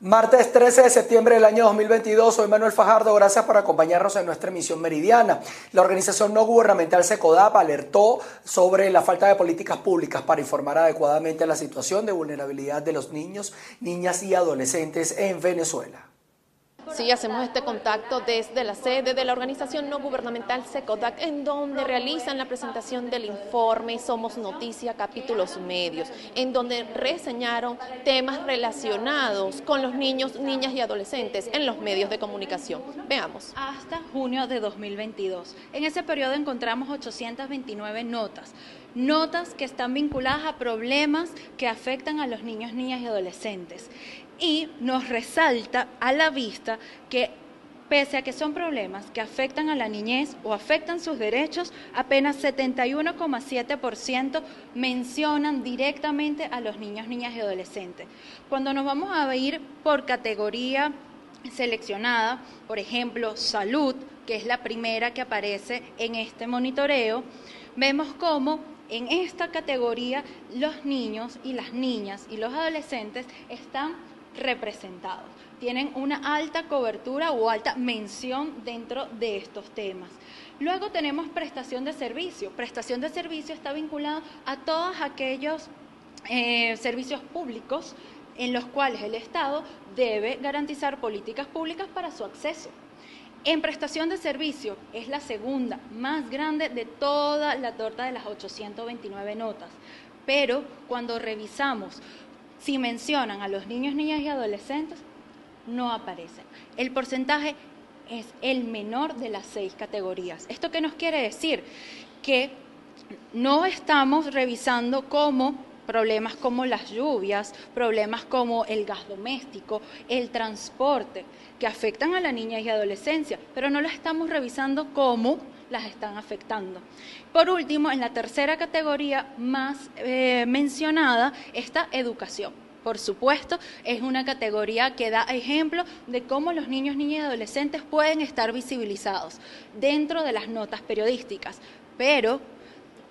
Martes 13 de septiembre del año 2022, soy Manuel Fajardo, gracias por acompañarnos en nuestra emisión meridiana. La organización no gubernamental SECODAP alertó sobre la falta de políticas públicas para informar adecuadamente la situación de vulnerabilidad de los niños, niñas y adolescentes en Venezuela. Sí, hacemos este contacto desde la sede de la organización no gubernamental SECODAC, en donde realizan la presentación del informe Somos Noticia, capítulos medios, en donde reseñaron temas relacionados con los niños, niñas y adolescentes en los medios de comunicación. Veamos. Hasta junio de 2022. En ese periodo encontramos 829 notas notas que están vinculadas a problemas que afectan a los niños, niñas y adolescentes y nos resalta a la vista que pese a que son problemas que afectan a la niñez o afectan sus derechos, apenas 71,7% mencionan directamente a los niños, niñas y adolescentes. Cuando nos vamos a ir por categoría seleccionada, por ejemplo, salud, que es la primera que aparece en este monitoreo, vemos cómo en esta categoría los niños y las niñas y los adolescentes están representados. Tienen una alta cobertura o alta mención dentro de estos temas. Luego tenemos prestación de servicio. Prestación de servicio está vinculado a todos aquellos eh, servicios públicos en los cuales el Estado debe garantizar políticas públicas para su acceso. En prestación de servicio es la segunda más grande de toda la torta de las 829 notas. Pero cuando revisamos si mencionan a los niños, niñas y adolescentes, no aparecen. El porcentaje es el menor de las seis categorías. ¿Esto qué nos quiere decir? Que no estamos revisando cómo problemas como las lluvias, problemas como el gas doméstico, el transporte, que afectan a la niña y adolescencia, pero no las estamos revisando cómo las están afectando. Por último, en la tercera categoría más eh, mencionada está educación. Por supuesto, es una categoría que da ejemplo de cómo los niños, niñas y adolescentes pueden estar visibilizados dentro de las notas periodísticas. Pero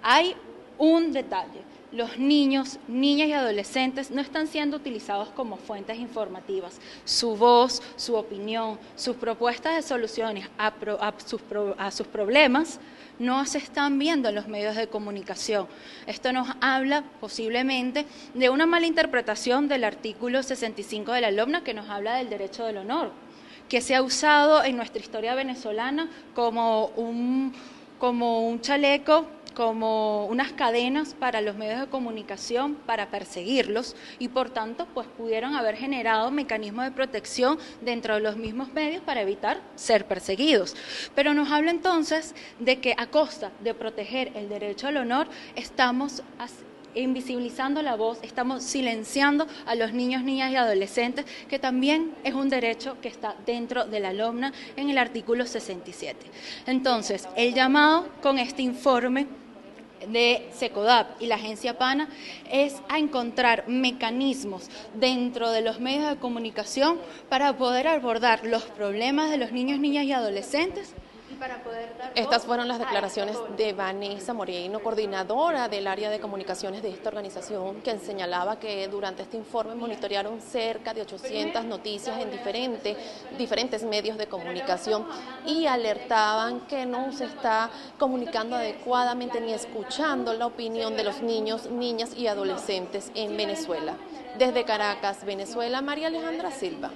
hay un detalle los niños, niñas y adolescentes no están siendo utilizados como fuentes informativas. Su voz, su opinión, sus propuestas de soluciones a, sus, problemas no se están viendo en los medios de comunicación. Esto nos habla posiblemente de una mala interpretación del artículo 65 de la LOMNA que nos habla del derecho del honor, que se ha usado en nuestra historia venezolana como un, como un chaleco como unas cadenas para los medios de comunicación para perseguirlos y por tanto pues pudieron haber generado mecanismos de protección dentro de los mismos medios para evitar ser perseguidos. Pero nos habla entonces de que a costa de proteger el derecho al honor estamos invisibilizando la voz, estamos silenciando a los niños, niñas y adolescentes, que también es un derecho que está dentro de la alumna en el artículo 67. Entonces, el llamado con este informe de SECODAP y la agencia PANA es a encontrar mecanismos dentro de los medios de comunicación para poder abordar los problemas de los niños, niñas y adolescentes estas fueron las declaraciones de Vanessa Moreno, coordinadora del área de comunicaciones de esta organización, quien señalaba que durante este informe monitorearon cerca de 800 noticias en diferentes, diferentes medios de comunicación y alertaban que no se está comunicando adecuadamente ni escuchando la opinión de los niños, niñas y adolescentes en Venezuela. Desde Caracas, Venezuela, María Alejandra Silva.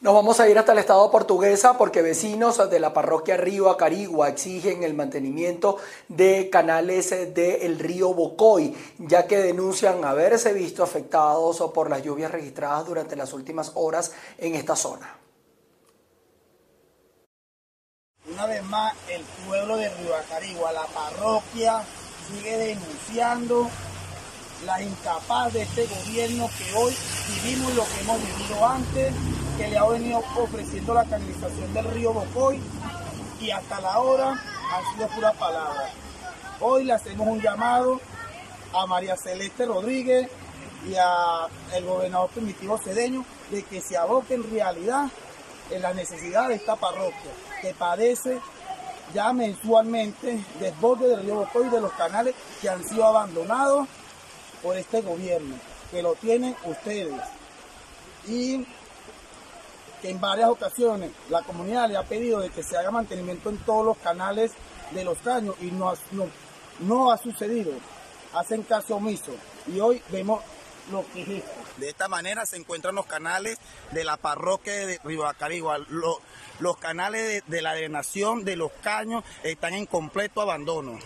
Nos vamos a ir hasta el estado portuguesa porque vecinos de la parroquia Río Acarigua exigen el mantenimiento de canales del río Bocoy, ya que denuncian haberse visto afectados por las lluvias registradas durante las últimas horas en esta zona. Una vez más, el pueblo de Río Acarigua, la parroquia, sigue denunciando la incapaz de este gobierno que hoy vivimos lo que hemos vivido antes que le ha venido ofreciendo la canalización del río Bocoy y hasta la hora han sido pura palabra. Hoy le hacemos un llamado a María Celeste Rodríguez y al gobernador primitivo cedeño de que se aboque en realidad en la necesidad de esta parroquia que padece ya mensualmente desborde del río Bocoy de los canales que han sido abandonados por este gobierno, que lo tienen ustedes y que en varias ocasiones la comunidad le ha pedido de que se haga mantenimiento en todos los canales de los caños y no, no, no ha sucedido. Hacen caso omiso y hoy vemos lo que es. De esta manera se encuentran los canales de la parroquia de Ribacarigua. Los, los canales de, de la drenación de los caños están en completo abandono.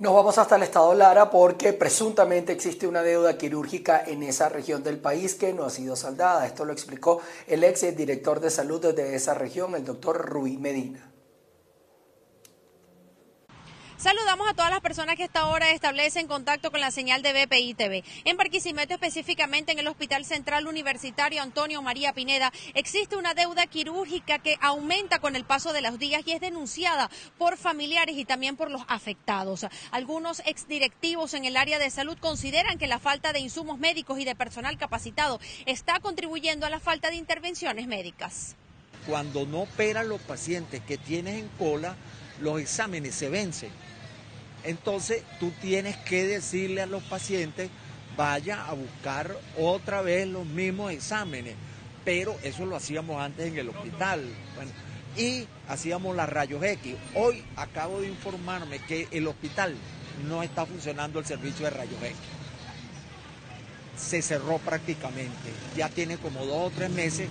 Nos vamos hasta el estado Lara porque presuntamente existe una deuda quirúrgica en esa región del país que no ha sido saldada. Esto lo explicó el ex director de salud de esa región, el doctor Rui Medina. Saludamos a todas las personas que esta hora establecen contacto con la señal de BPI TV. En Barquisimeto, específicamente en el Hospital Central Universitario Antonio María Pineda, existe una deuda quirúrgica que aumenta con el paso de los días y es denunciada por familiares y también por los afectados. Algunos exdirectivos en el área de salud consideran que la falta de insumos médicos y de personal capacitado está contribuyendo a la falta de intervenciones médicas. Cuando no operan los pacientes que tienes en cola, los exámenes se vencen entonces tú tienes que decirle a los pacientes, vaya a buscar otra vez los mismos exámenes, pero eso lo hacíamos antes en el hospital. y hacíamos las rayos X. Hoy acabo de informarme que el hospital no está funcionando el servicio de rayos X. Se cerró prácticamente. Ya tiene como dos o tres meses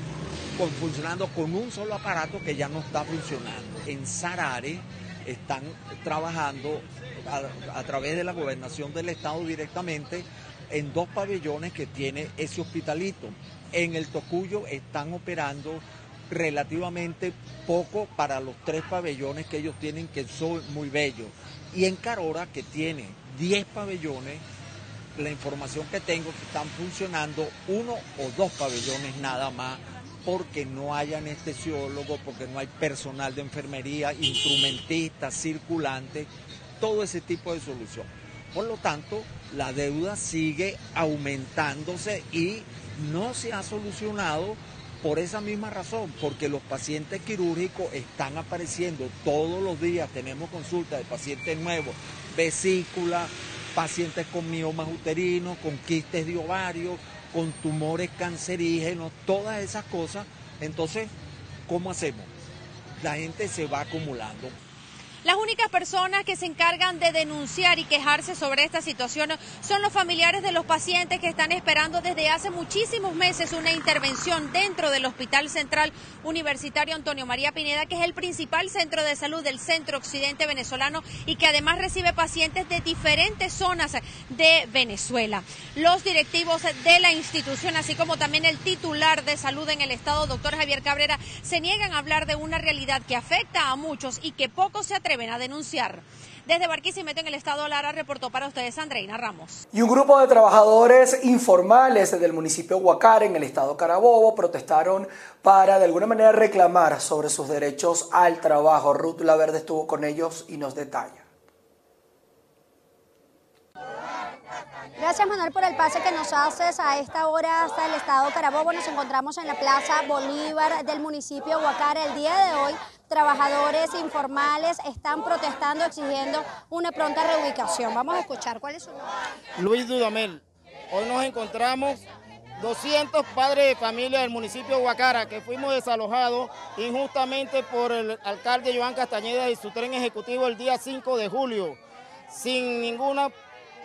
funcionando con un solo aparato que ya no está funcionando. En Sarare están trabajando a, través de la gobernación del Estado directamente en dos pabellones que tiene ese hospitalito. En el Tocuyo están operando relativamente poco para los tres pabellones que ellos tienen que son muy bellos. Y en Carora, que tiene 10 pabellones, la información que tengo que están funcionando uno o dos pabellones nada más porque no hay anestesiólogo, porque no hay personal de enfermería, instrumentistas, circulantes todo ese tipo de solución. Por lo tanto, la deuda sigue aumentándose y no se ha solucionado por esa misma razón, porque los pacientes quirúrgicos están apareciendo todos los días, tenemos consultas de pacientes nuevos, vesícula, pacientes con miomas uterinos, con quistes de ovario, con tumores cancerígenos, todas esas cosas. Entonces, ¿cómo hacemos? La gente se va acumulando. Las únicas personas que se encargan de denunciar y quejarse sobre esta situación son los familiares de los pacientes que están esperando desde hace muchísimos meses una intervención dentro del Hospital Central Universitario Antonio María Pineda, que es el principal centro de salud del centro occidente venezolano y que además recibe pacientes de diferentes zonas de Venezuela. Los directivos de la institución, así como también el titular de salud en el estado, doctor Javier Cabrera, se niegan a hablar de una realidad que afecta a muchos y que poco se atreven a denunciar. Desde Barquisimeto en el estado Lara reportó para ustedes Andreina Ramos. Y un grupo de trabajadores informales del municipio Huacar en el estado Carabobo protestaron para de alguna manera reclamar sobre sus derechos al trabajo. Ruth Laverde estuvo con ellos y nos detalla. Gracias Manuel por el pase que nos haces a esta hora hasta el estado Carabobo. Nos encontramos en la Plaza Bolívar del municipio Huacar el día de hoy. Trabajadores informales están protestando exigiendo una pronta reubicación. Vamos a escuchar cuál es su nombre. Luis Dudamel. Hoy nos encontramos 200 padres de familia del municipio de Huacara que fuimos desalojados injustamente por el alcalde Joan Castañeda y su tren ejecutivo el día 5 de julio, sin ninguna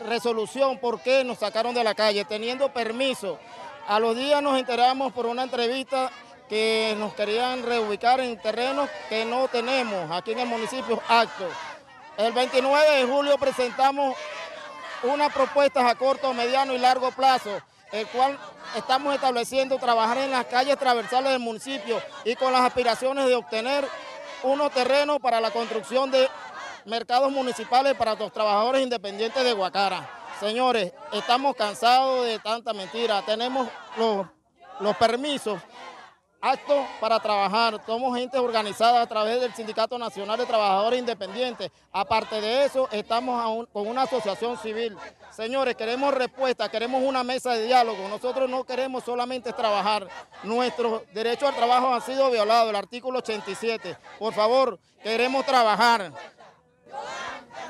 resolución por qué nos sacaron de la calle, teniendo permiso. A los días nos enteramos por una entrevista que nos querían reubicar en terrenos que no tenemos aquí en el municipio acto. El 29 de julio presentamos unas propuestas a corto, mediano y largo plazo, el cual estamos estableciendo trabajar en las calles transversales del municipio y con las aspiraciones de obtener unos terrenos para la construcción de mercados municipales para los trabajadores independientes de Guacara. Señores, estamos cansados de tanta mentira. Tenemos los, permisos aptos para trabajar. Somos gente organizada a través del Sindicato Nacional de Trabajadores Independientes. Aparte de eso, estamos con una asociación civil. Señores, queremos respuesta, queremos una mesa de diálogo. Nosotros no queremos solamente trabajar. Nuestros derechos al trabajo han sido violados, el artículo 87. Por favor, queremos trabajar.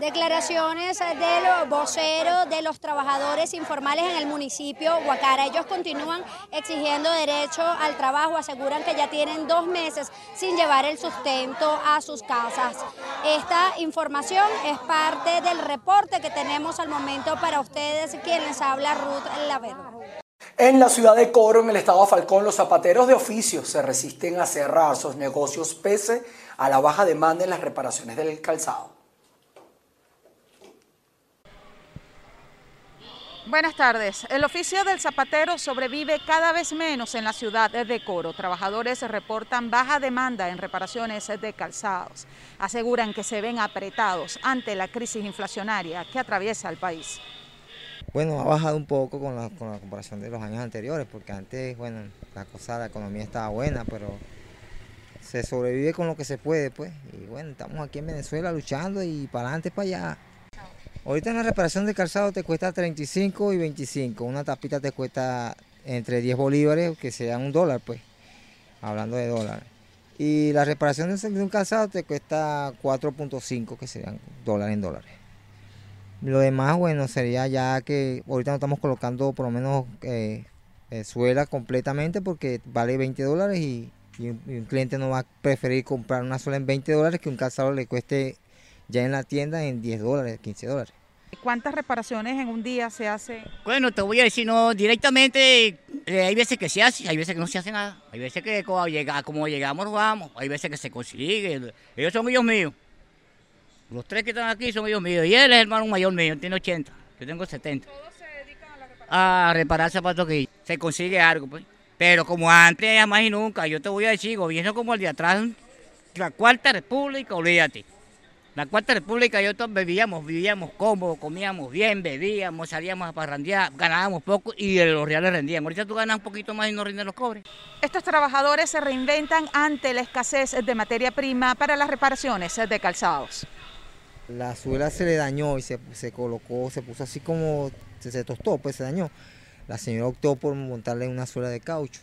Declaraciones del vocero de los trabajadores informales en el municipio Huacara. Ellos continúan exigiendo derecho al trabajo, aseguran que ya tienen dos meses sin llevar el sustento a sus casas. Esta información es parte del reporte que tenemos al momento para ustedes, quienes habla Ruth Laverde. En la ciudad de Coro, en el estado de Falcón, los zapateros de oficio se resisten a cerrar sus negocios pese a la baja demanda en las reparaciones del calzado. Buenas tardes. El oficio del zapatero sobrevive cada vez menos en la ciudad de Coro. Trabajadores reportan baja demanda en reparaciones de calzados. Aseguran que se ven apretados ante la crisis inflacionaria que atraviesa el país. Bueno, ha bajado un poco con la, comparación de los años anteriores, porque antes, bueno, la cosa, la economía estaba buena, pero se sobrevive con lo que se puede, pues. Y bueno, estamos aquí en Venezuela luchando y para adelante, para allá. Ahorita en la reparación de calzado te cuesta 35 y 25. Una tapita te cuesta entre 10 bolívares, que sean un dólar, pues, hablando de dólar. Y la reparación de un calzado te cuesta 4.5, que serían dólares en dólares. Lo demás, bueno, sería ya que ahorita no estamos colocando por lo menos eh, eh, suela completamente porque vale 20 dólares y, un, cliente no va a preferir comprar una suela en 20 dólares que un calzado le cueste ya en la tienda en 10 dólares, 15 dólares. ¿Cuántas reparaciones en un día se hace? Bueno, te voy a decir, no, directamente eh, hay veces que se hace, hay veces que no se hace nada. Hay veces que como, llega, como llegamos, vamos. Hay veces que se consigue. Ellos son ellos míos. Los tres que están aquí son ellos míos. Y él es el hermano mayor mío, tiene 80. Yo tengo 70. ¿Todos se dedican a la reparación? A reparar zapatos aquí. Se consigue algo, pues. Pero como antes, ya más y nunca, yo te voy a decir, gobierno como el de atrás, la Cuarta República, olvídate. La Cuarta República, yo todos bebíamos, vivíamos cómodos, comíamos bien, bebíamos, salíamos a parrandear, ganábamos poco y los reales rendían. Ahorita tú ganas un poquito más y no rinden los cobres. Estos trabajadores se reinventan ante la escasez de materia prima para las reparaciones de calzados la suela se le dañó y se, colocó, se puso así como, se, tostó, pues se dañó. La señora optó por montarle una suela de caucho.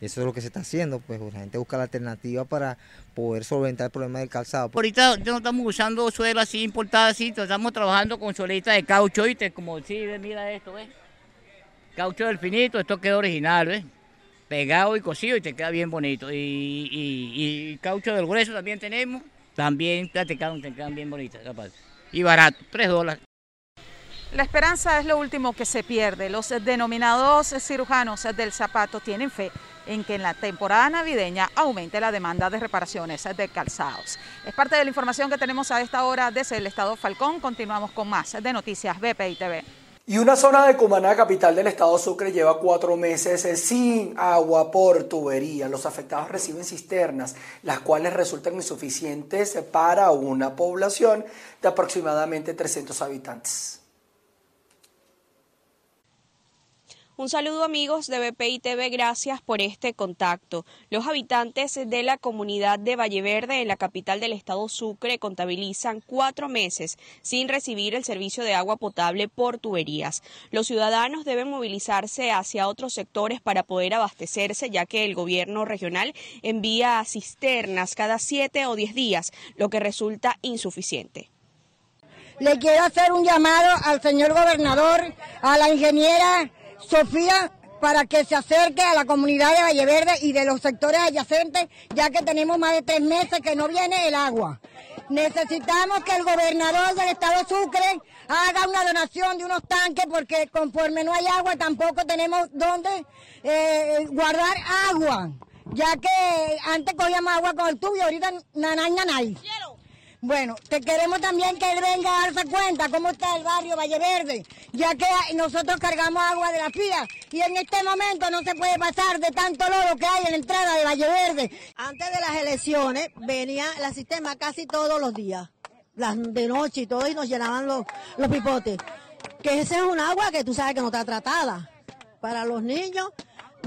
Y eso es lo que se está haciendo, pues la gente busca la alternativa para poder solventar el problema del calzado. Ahorita no estamos usando suela así importada, así, estamos trabajando con suelita de caucho, ¿viste? Como si, mira esto, ¿ves? Caucho del finito, esto queda original, ¿ves? Pegado y cosido y te queda bien bonito. Y, y caucho del grueso también tenemos. También te quedan, te quedan bien bonitas, capaz. Y barato, 3 dólares. La esperanza es lo último que se pierde. Los denominados cirujanos del zapato tienen fe en que en la temporada navideña aumente la demanda de reparaciones de calzados. Es parte de la información que tenemos a esta hora desde el Estado Falcón. Continuamos con más de Noticias BPI TV. Y una zona de Cumaná, capital del estado Sucre, lleva cuatro meses sin agua por tubería. Los afectados reciben cisternas, las cuales resultan insuficientes para una población de aproximadamente 300 habitantes. Un saludo amigos de BPI TV, gracias por este contacto. Los habitantes de la comunidad de Valleverde, en la capital del estado Sucre, contabilizan cuatro meses sin recibir el servicio de agua potable por tuberías. Los ciudadanos deben movilizarse hacia otros sectores para poder abastecerse, ya que el gobierno regional envía cisternas cada siete o diez días, lo que resulta insuficiente. Le quiero hacer un llamado al señor gobernador, a la ingeniera Sofía para que se acerque a la comunidad de Valle Verde y de los sectores adyacentes, ya que tenemos más de tres meses que no viene el agua. Necesitamos que el gobernador del estado Sucre haga una donación de unos tanques porque conforme no hay agua tampoco tenemos dónde eh, guardar agua, ya que antes cogíamos agua con el tubo y ahorita nanay nanay. Bueno, te queremos también que él venga a darse cuenta cómo está el barrio Valle Verde, ya que nosotros cargamos agua de la fía y en este momento no se puede pasar de tanto lodo que hay en la entrada de Valle Verde. Antes de las elecciones venía la sistema casi todos los días, las de noche y todo, y nos llenaban los, los pipotes. Que ese es un agua que tú sabes que no está tratada para los niños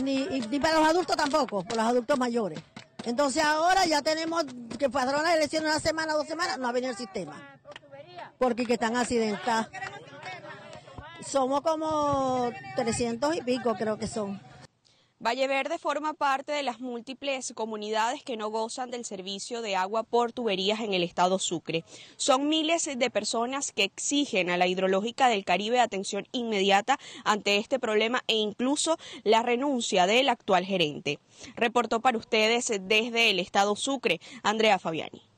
ni, ni para los adultos tampoco, por los adultos mayores. Entonces ahora ya tenemos que pasaron las elecciones una semana, dos semanas, no ha venido el sistema. Porque que están accidentados. Somos como 300 y pico creo que son. Valleverde forma parte de las múltiples comunidades que no gozan del servicio de agua por tuberías en el estado Sucre. Son miles de personas que exigen a la hidrológica del Caribe atención inmediata ante este problema e incluso la renuncia del actual gerente. Reportó para ustedes desde el estado Sucre, Andrea Fabiani.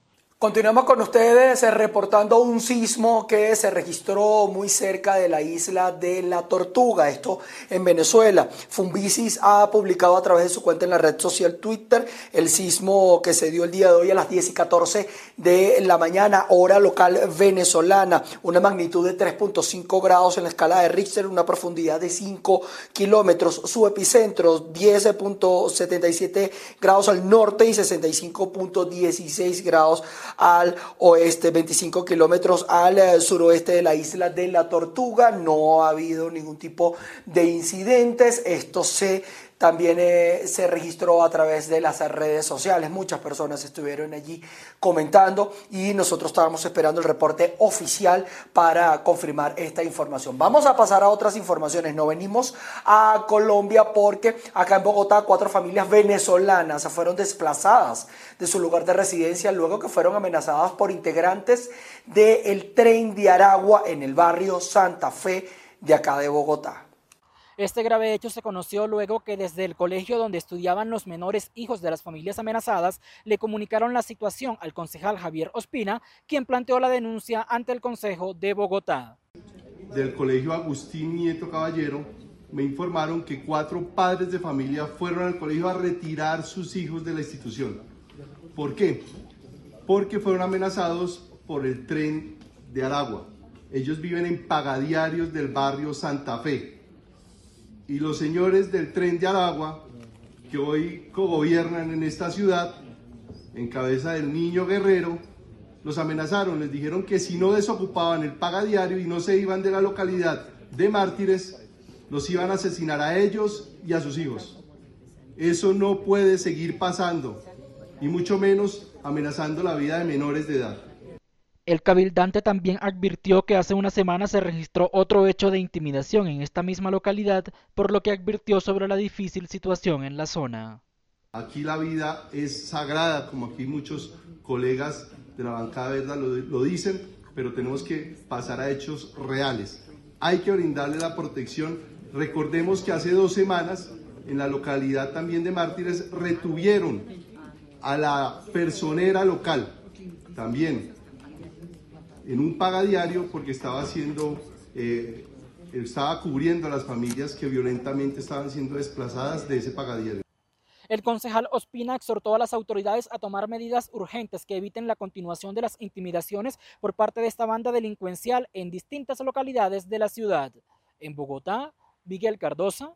Continuamos con ustedes eh, reportando un sismo que se registró muy cerca de la isla de la Tortuga, esto en Venezuela. Fumbisis ha publicado a través de su cuenta en la red social Twitter el sismo que se dio el día de hoy a las 10 y 14 de la mañana, hora local venezolana, una magnitud de 3.5 grados en la escala de Richter, una profundidad de 5 kilómetros. Su epicentro 10.77 grados al norte y 65.16 grados al oeste, 25 kilómetros al eh, suroeste de la isla de la Tortuga. No ha habido ningún tipo de incidentes. Esto se también eh, se registró a través de las redes sociales. Muchas personas estuvieron allí comentando y nosotros estábamos esperando el reporte oficial para confirmar esta información. Vamos a pasar a otras informaciones. No venimos a Colombia porque acá en Bogotá cuatro familias venezolanas fueron desplazadas de su lugar de residencia luego que fueron amenazadas por integrantes del tren de Aragua en el barrio Santa Fe de acá de Bogotá. Este grave hecho se conoció luego que desde el colegio donde estudiaban los menores hijos de las familias amenazadas le comunicaron la situación al concejal Javier Ospina, quien planteó la denuncia ante el Consejo de Bogotá. Del colegio Agustín Nieto Caballero me informaron que cuatro padres de familia fueron al colegio a retirar sus hijos de la institución. ¿Por qué? Porque fueron amenazados por el tren de Aragua. Ellos viven en pagadiarios del barrio Santa Fe y los señores del tren de Aragua, que hoy gobiernan en esta ciudad, en cabeza del niño guerrero, los amenazaron, les dijeron que si no desocupaban el paga diario y no se iban de la localidad de mártires, los iban a asesinar a ellos y a sus hijos. Eso no puede seguir pasando, y mucho menos amenazando la vida de menores de edad. El cabildante también advirtió que hace una semana se registró otro hecho de intimidación en esta misma localidad, por lo que advirtió sobre la difícil situación en la zona. Aquí la vida es sagrada, como aquí muchos colegas de la bancada verdad lo, lo dicen, pero tenemos que pasar a hechos reales. Hay que brindarle la protección. Recordemos que hace dos semanas en la localidad también de Mártires retuvieron a la personera local, también en un paga diario porque estaba haciendo, eh, estaba cubriendo a las familias que violentamente estaban siendo desplazadas de ese pagadiario. El concejal Ospina exhortó a las autoridades a tomar medidas urgentes que eviten la continuación de las intimidaciones por parte de esta banda delincuencial en distintas localidades de la ciudad. En Bogotá, Miguel Cardosa,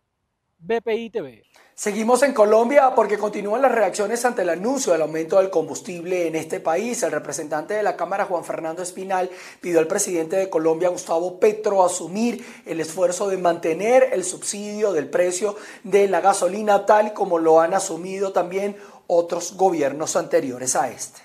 BPI TV. Seguimos en Colombia porque continúan las reacciones ante el anuncio del aumento del combustible en este país. El representante de la Cámara, Juan Fernando Espinal, pidió al presidente de Colombia, Gustavo Petro, asumir el esfuerzo de mantener el subsidio del precio de la gasolina tal como lo han asumido también otros gobiernos anteriores a este.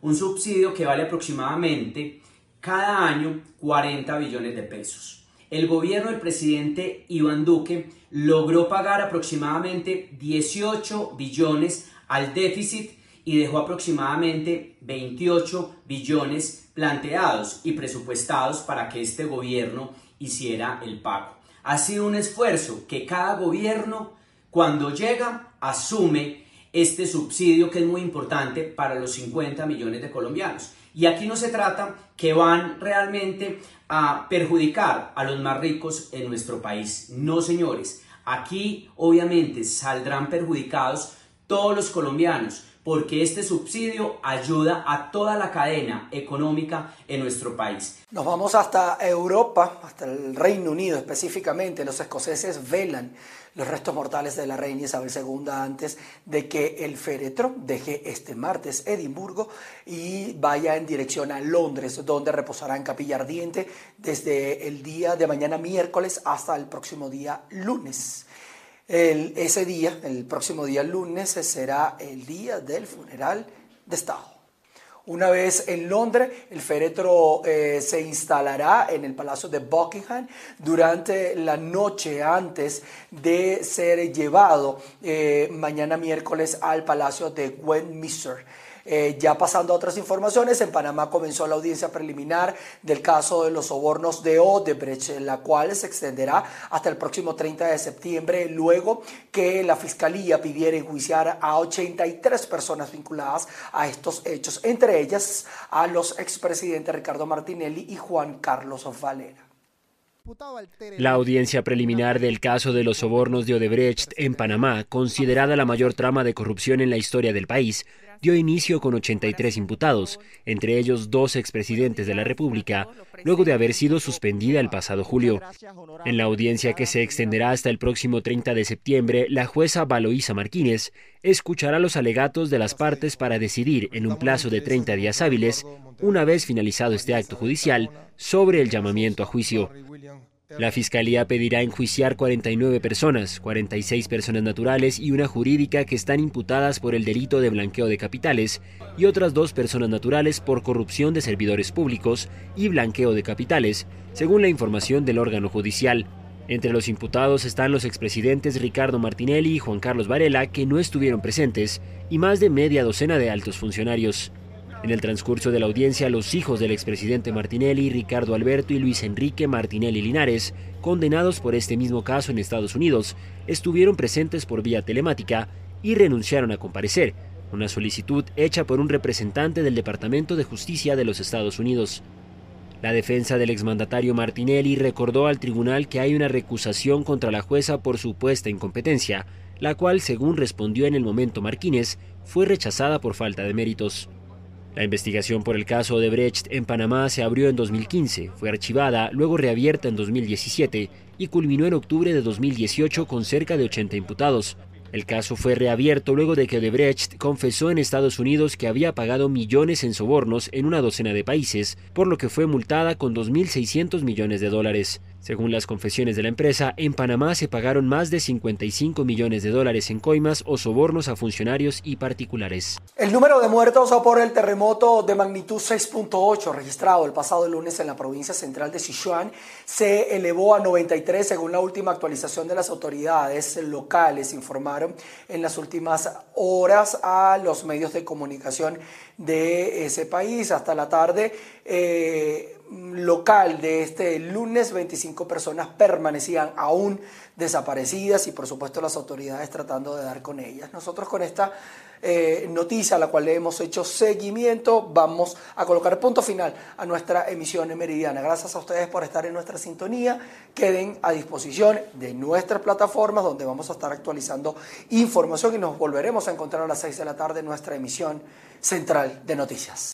Un subsidio que vale aproximadamente cada año 40 billones de pesos el gobierno del presidente Iván Duque logró pagar aproximadamente 18 billones al déficit y dejó aproximadamente 28 billones planteados y presupuestados para que este gobierno hiciera el pago. Ha sido un esfuerzo que cada gobierno cuando llega asume este subsidio que es muy importante para los 50 millones de colombianos. Y aquí no se trata que van realmente a perjudicar a los más ricos en nuestro país. No, señores. Aquí obviamente saldrán perjudicados todos los colombianos porque este subsidio ayuda a toda la cadena económica en nuestro país. Nos vamos hasta Europa, hasta el Reino Unido específicamente. Los escoceses velan los restos mortales de la reina Isabel II antes de que el féretro deje este martes Edimburgo y vaya en dirección a Londres, donde reposará en capilla ardiente desde el día de mañana miércoles hasta el próximo día lunes. ese día, el próximo día lunes, será el día del funeral de Estado. Una vez en Londres, el féretro eh, se instalará en el Palacio de Buckingham durante la noche antes de ser llevado eh, mañana miércoles al Palacio de Westminster. Eh, ya pasando a otras informaciones, en Panamá comenzó la audiencia preliminar del caso de los sobornos de Odebrecht, la cual se extenderá hasta el próximo 30 de septiembre, luego que la Fiscalía pidiera enjuiciar a 83 personas vinculadas a estos hechos, entre ellas a los expresidentes Ricardo Martinelli y Juan Carlos Valera. La audiencia preliminar del caso de los sobornos de Odebrecht en Panamá, considerada la mayor trama de corrupción en la historia del país, dio inicio con 83 imputados, entre ellos dos expresidentes de la República, luego de haber sido suspendida el pasado julio. En la audiencia que se extenderá hasta el próximo 30 de septiembre, la jueza Valoisa Martínez escuchará los alegatos de las partes para decidir en un plazo de 30 días hábiles, una vez finalizado este acto judicial, sobre el llamamiento a juicio. La Fiscalía pedirá enjuiciar 49 personas, 46 personas naturales y una jurídica que están imputadas por el delito de blanqueo de capitales y otras dos personas naturales por corrupción de servidores públicos y blanqueo de capitales, según la información del órgano judicial. Entre los imputados están los expresidentes Ricardo Martinelli y Juan Carlos Varela, que no estuvieron presentes, y más de media docena de altos funcionarios. En el transcurso de la audiencia, los hijos del expresidente Martinelli, Ricardo Alberto y Luis Enrique Martinelli Linares, condenados por este mismo caso en Estados Unidos, estuvieron presentes por vía telemática y renunciaron a comparecer, una solicitud hecha por un representante del Departamento de Justicia de los Estados Unidos. La defensa del exmandatario Martinelli recordó al tribunal que hay una recusación contra la jueza por supuesta incompetencia, la cual, según respondió en el momento Martínez, fue rechazada por falta de méritos. La investigación por el caso de Brecht en Panamá se abrió en 2015, fue archivada, luego reabierta en 2017 y culminó en octubre de 2018 con cerca de 80 imputados. El caso fue reabierto luego de que Odebrecht confesó en Estados Unidos que había pagado millones en sobornos en una docena de países, por lo que fue multada con 2.600 millones de dólares. Según las confesiones de la empresa, en Panamá se pagaron más de 55 millones de dólares en coimas o sobornos a funcionarios y particulares. El número de muertos por el terremoto de magnitud 6.8 registrado el pasado lunes en la provincia central de Sichuan se elevó a 93 según la última actualización de las autoridades locales, informaron en las últimas horas a los medios de comunicación de ese país. Hasta la tarde eh, local de este lunes, 25 personas permanecían aún desaparecidas y por supuesto las autoridades tratando de dar con ellas. Nosotros con esta eh, noticia a la cual le hemos hecho seguimiento vamos a colocar punto final a nuestra emisión meridiana. Gracias a ustedes por estar en nuestra sintonía. Queden a disposición de nuestras plataformas donde vamos a estar actualizando información y nos volveremos a encontrar a las 6 de la tarde en nuestra emisión central de noticias.